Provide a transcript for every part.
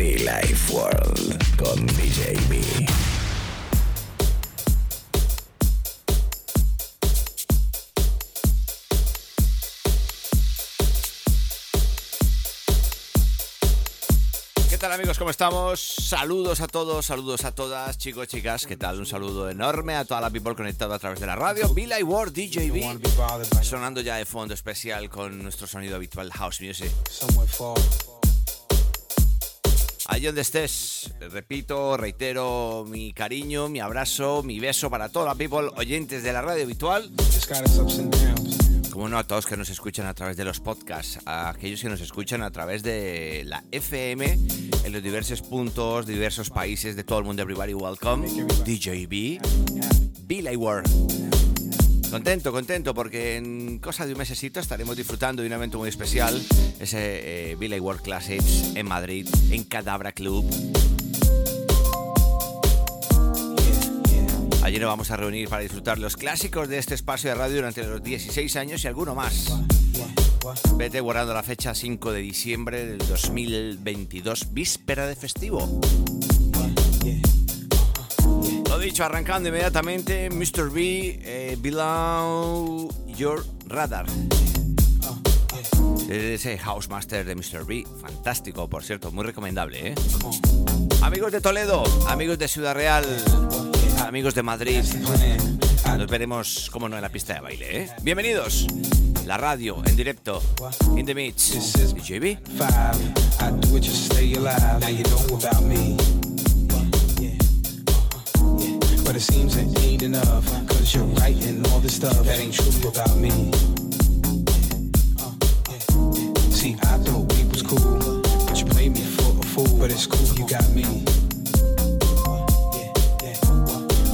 Be Life World con DJ B. ¿Qué tal amigos? ¿Cómo estamos? Saludos a todos, saludos a todas, chicos, chicas, ¿qué tal? Un saludo enorme a toda la people conectada a través de la radio. Bill I Ward, DJB, sonando ya de fondo especial con nuestro sonido habitual House Music. Allí donde estés, repito, reitero mi cariño, mi abrazo, mi beso para toda la people oyentes de la radio habitual. Como no a todos que nos escuchan a través de los podcasts, a aquellos que nos escuchan a través de la FM en los diversos puntos, diversos países de todo el mundo. Everybody welcome. DJB, Billy World. Contento, contento, porque en cosa de un mesecito estaremos disfrutando de un evento muy especial, ese eh, Billy World Classics en Madrid, en Cadabra Club. Allí nos vamos a reunir para disfrutar los clásicos de este espacio de radio durante los 16 años y alguno más. Vete guardando la fecha 5 de diciembre del 2022, víspera de festivo. Dicho, arrancando inmediatamente, Mr. B, eh, Below Your Radar. Ese Housemaster de Mr. B, fantástico, por cierto, muy recomendable, ¿eh? Amigos de Toledo, amigos de Ciudad Real, amigos de Madrid, nos veremos, como no, en la pista de baile, ¿eh? Bienvenidos, la radio en directo, in the mix, DJB. It seems it ain't enough. Cause you're writing all this stuff that ain't true about me. Uh, See, I thought we was cool. But you played me for a fool. But it's cool, you got me.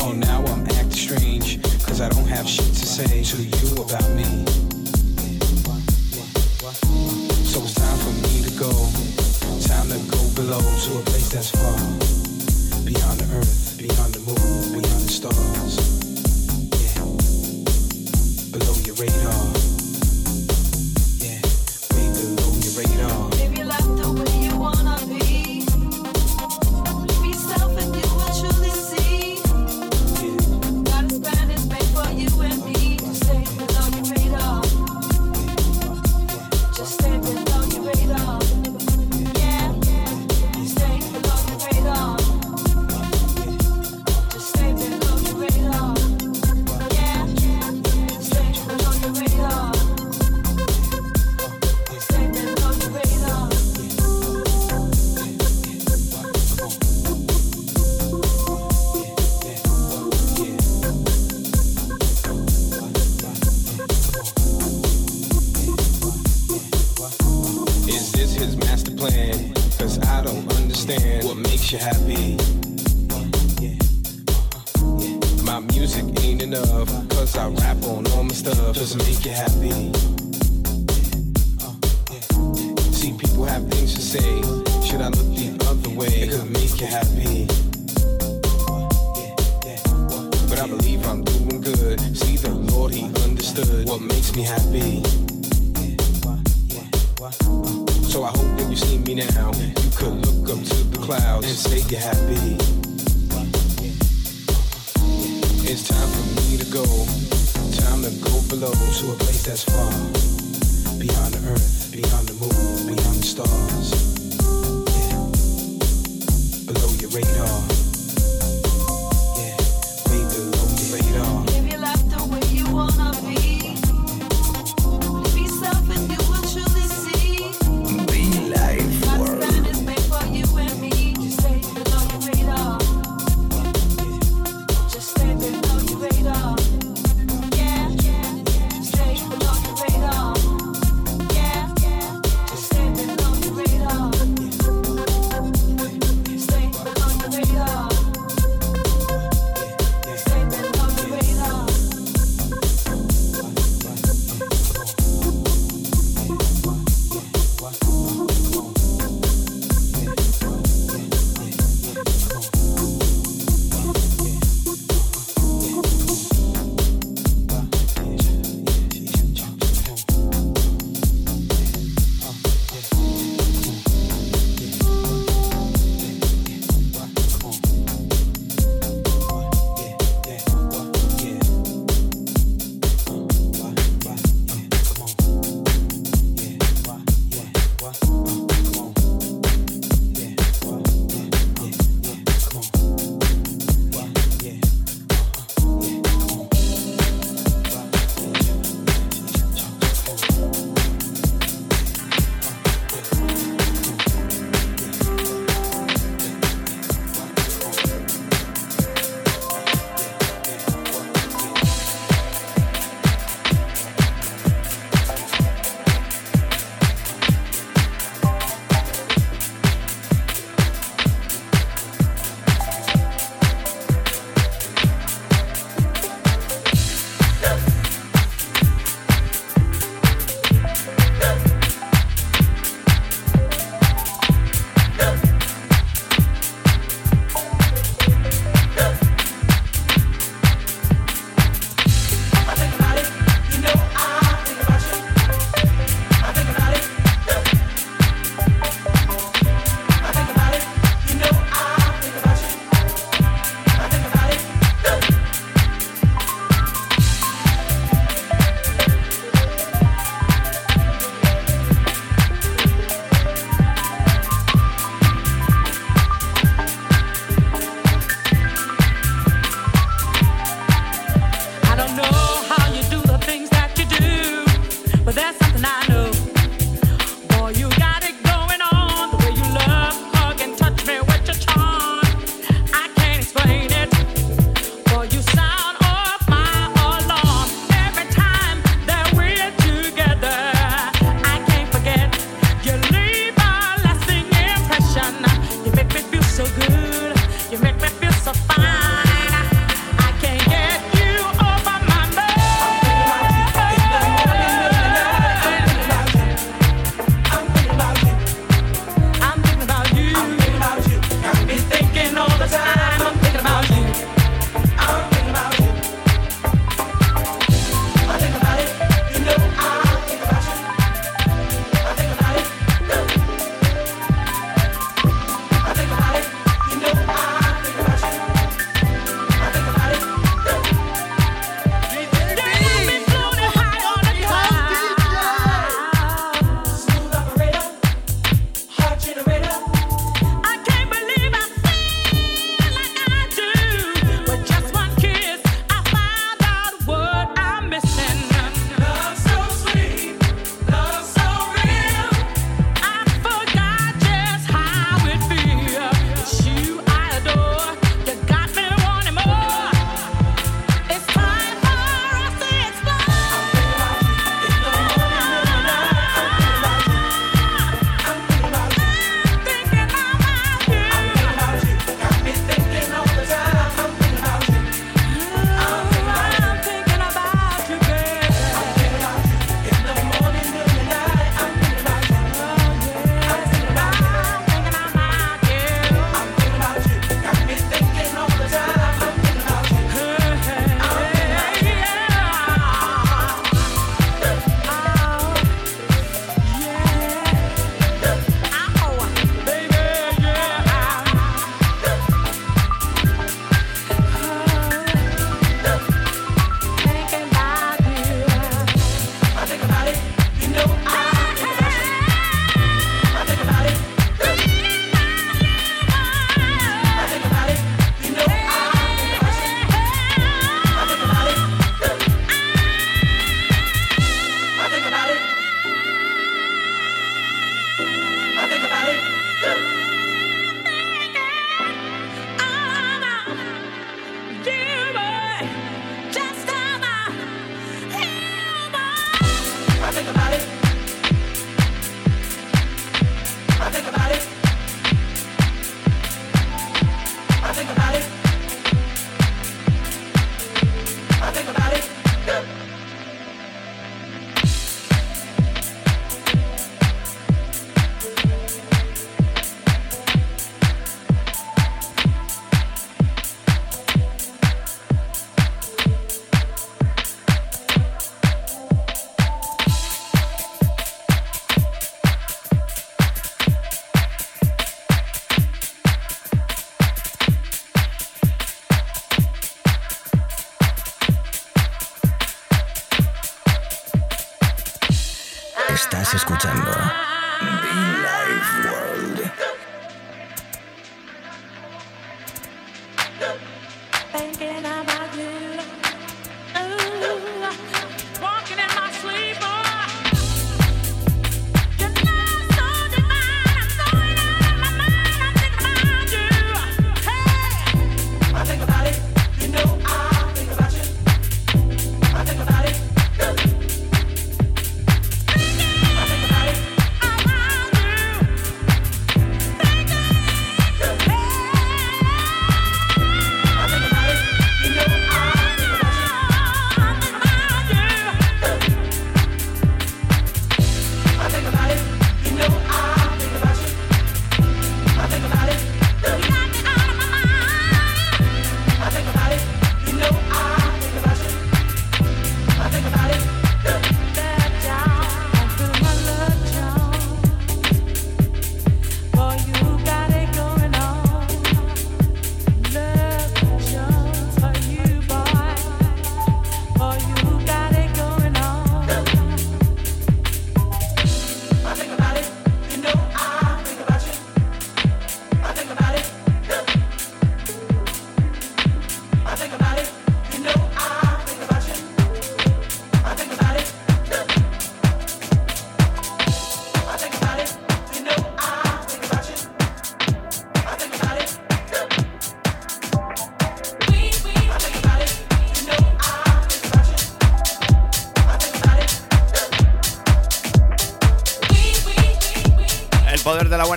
Oh, now I'm acting strange. Cause I don't have shit to say to you about me. So it's time for me to go. Time to go below to a place that's far. Beyond the earth, beyond the moon, stars. Ain't enough, cause I rap on all my stuff. Doesn't make you happy. See, people have things to say. Should I look the other way? It could make you happy. But I believe I'm doing good. See, the Lord, He understood what makes me happy. So I hope when you see me now, you could look up to the clouds and say you're happy. It's time for me to go. Time to go below to a place that's far. Beyond the earth, beyond the moon, beyond the stars. Yeah. Below your radar.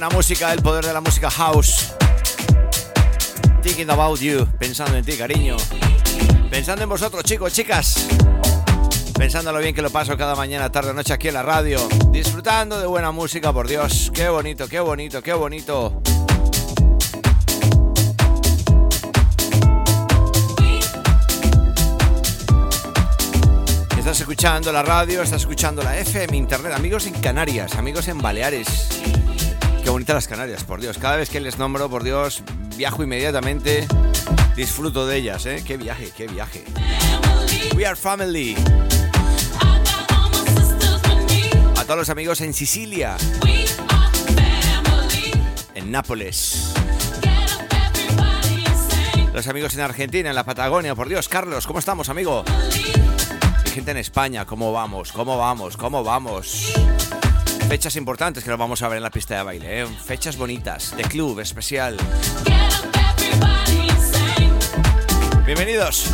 Música, el poder de la música house. Thinking about you, pensando en ti, cariño. Pensando en vosotros, chicos, chicas. Pensando lo bien que lo paso cada mañana, tarde noche aquí en la radio. Disfrutando de buena música, por Dios. Qué bonito, qué bonito, qué bonito. Estás escuchando la radio, estás escuchando la FM, Internet, amigos en Canarias, amigos en Baleares. Qué bonitas las Canarias, por Dios. Cada vez que les nombro, por Dios, viajo inmediatamente. Disfruto de ellas, ¿eh? Qué viaje, qué viaje. We are family. A todos los amigos en Sicilia. En Nápoles. Los amigos en Argentina, en la Patagonia. Por Dios, Carlos, ¿cómo estamos, amigo? Y gente en España, ¿cómo vamos? ¿Cómo vamos? ¿Cómo vamos? Fechas importantes que nos vamos a ver en la pista de baile, ¿eh? Fechas bonitas, de club especial. Bienvenidos.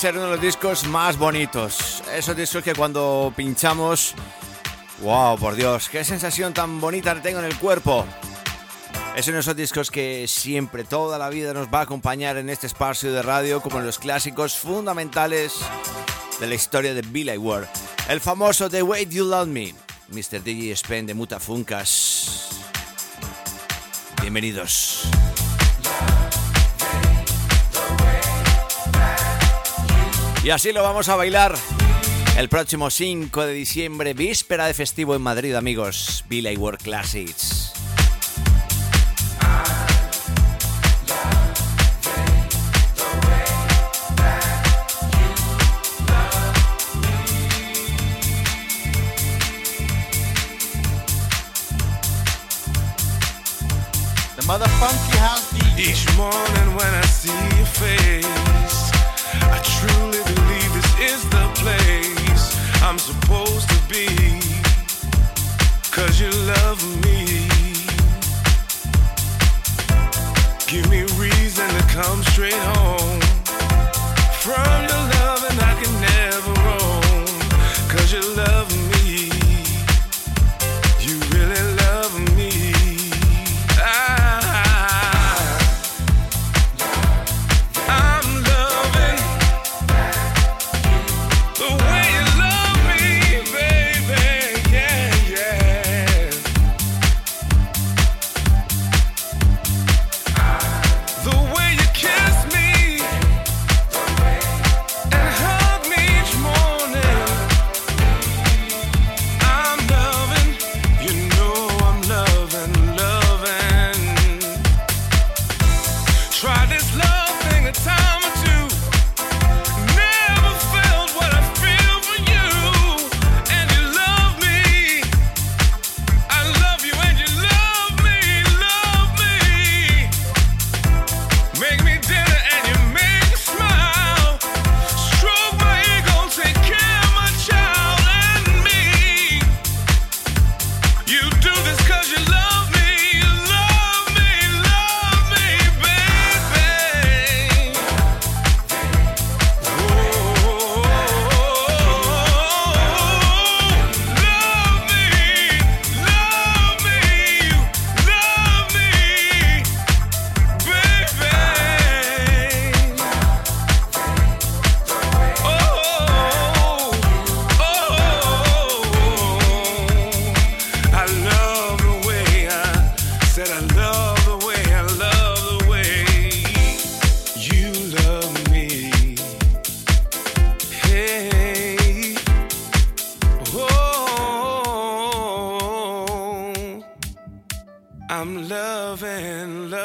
Ser uno de los discos más bonitos. Esos discos que cuando pinchamos, wow, por Dios, qué sensación tan bonita tengo en el cuerpo. Es uno de esos discos que siempre, toda la vida nos va a acompañar en este espacio de radio como en los clásicos fundamentales de la historia de Billy Ward. El famoso The Way You Love Me, Mr. DJ Spen de Mutafuncas. Bienvenidos. Y así lo vamos a bailar el próximo 5 de diciembre, víspera de festivo en Madrid, amigos. Billy World Classics. The mother funky house DJ. Each morning when I see your face, be. Cause you love me. Give me reason to come straight home.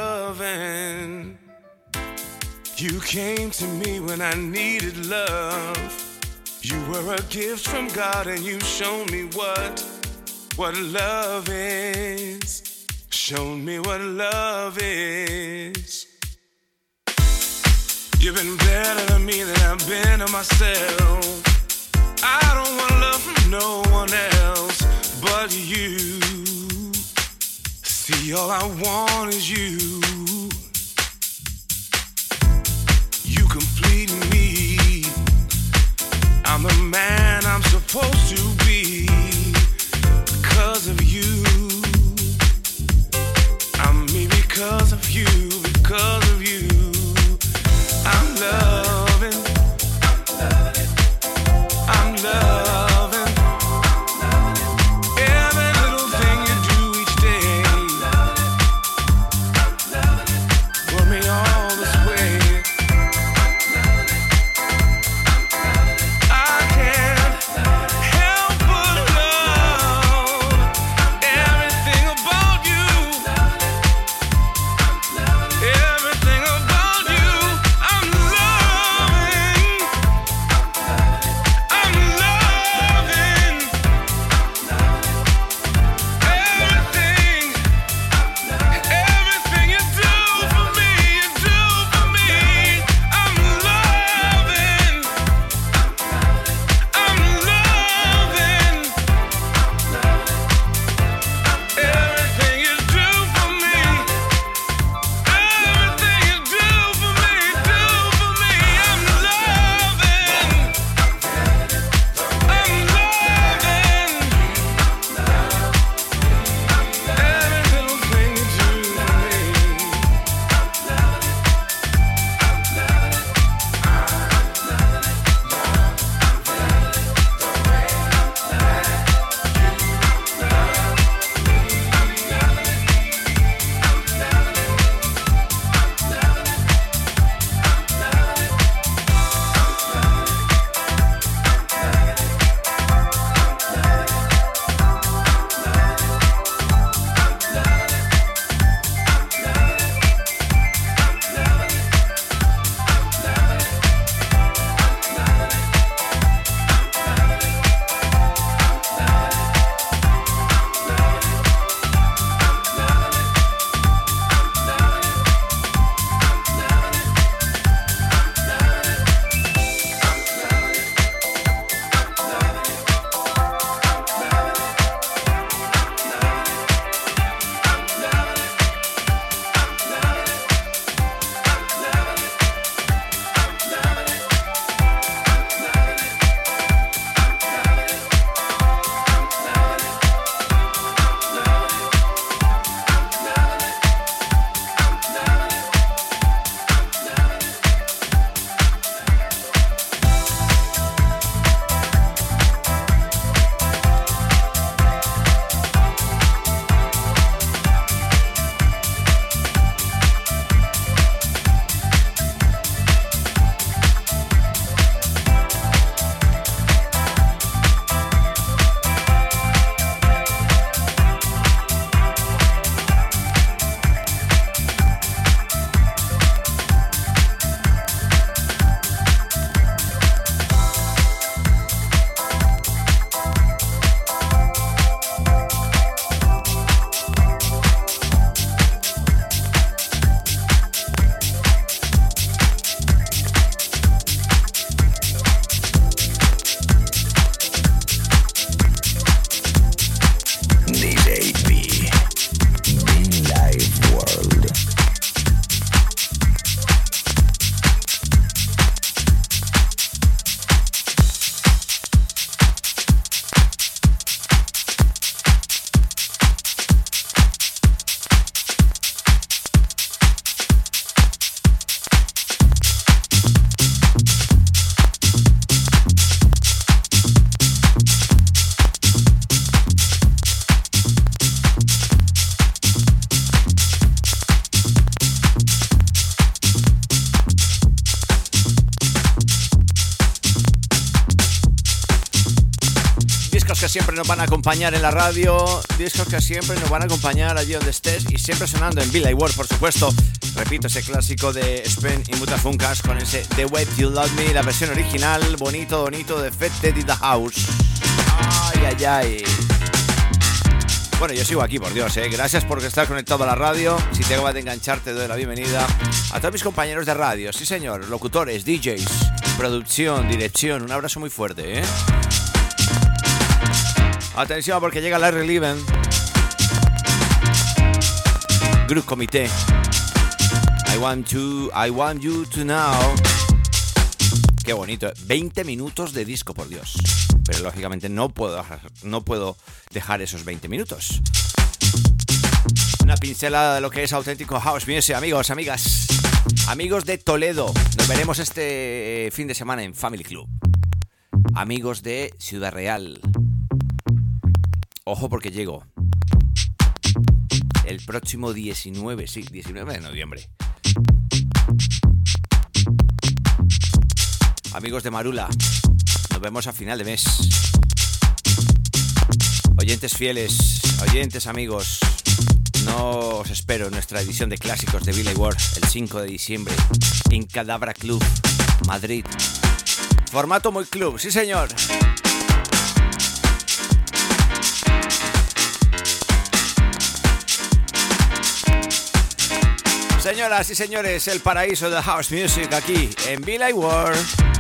Loving. You came to me when I needed love. You were a gift from God, and you showed me what what love is. Shown me what love is. You've been better to me than I've been to myself. I don't want love from no one else but you. See, all I want is you. You complete me. I'm the man I'm supposed to be because of you. I'm me because of you, because of you. I'm loving. Siempre nos van a acompañar en la radio, discos que siempre nos van a acompañar allí donde estés y siempre sonando en Billy World, por supuesto. Repito, ese clásico de Spen y Mutafunkas con ese The Way You Love Me, la versión original, bonito, bonito de Fat Teddy The House. Ay, ay, ay. Bueno, yo sigo aquí, por Dios, ¿eh? Gracias por estar conectado a la radio. Si te acabas de engancharte, doy la bienvenida a todos mis compañeros de radio. Sí, señor. Locutores, DJs, producción, dirección. Un abrazo muy fuerte, ¿eh? Atención porque llega Larry Leven. Group Comité. I want you, I want you to know. Qué bonito. 20 minutos de disco, por Dios. Pero lógicamente no puedo, no puedo dejar esos 20 minutos. Una pincelada de lo que es auténtico house music, amigos, amigas. Amigos de Toledo. Nos veremos este fin de semana en Family Club. Amigos de Ciudad Real. Ojo porque llego. El próximo 19, sí, 19 de noviembre. Amigos de Marula, nos vemos a final de mes. Oyentes fieles, oyentes amigos, no os espero en nuestra edición de clásicos de Billy Ward el 5 de diciembre en Cadabra Club, Madrid. Formato muy club, sí señor. Señoras y señores, el paraíso de House Music aquí en Billy World.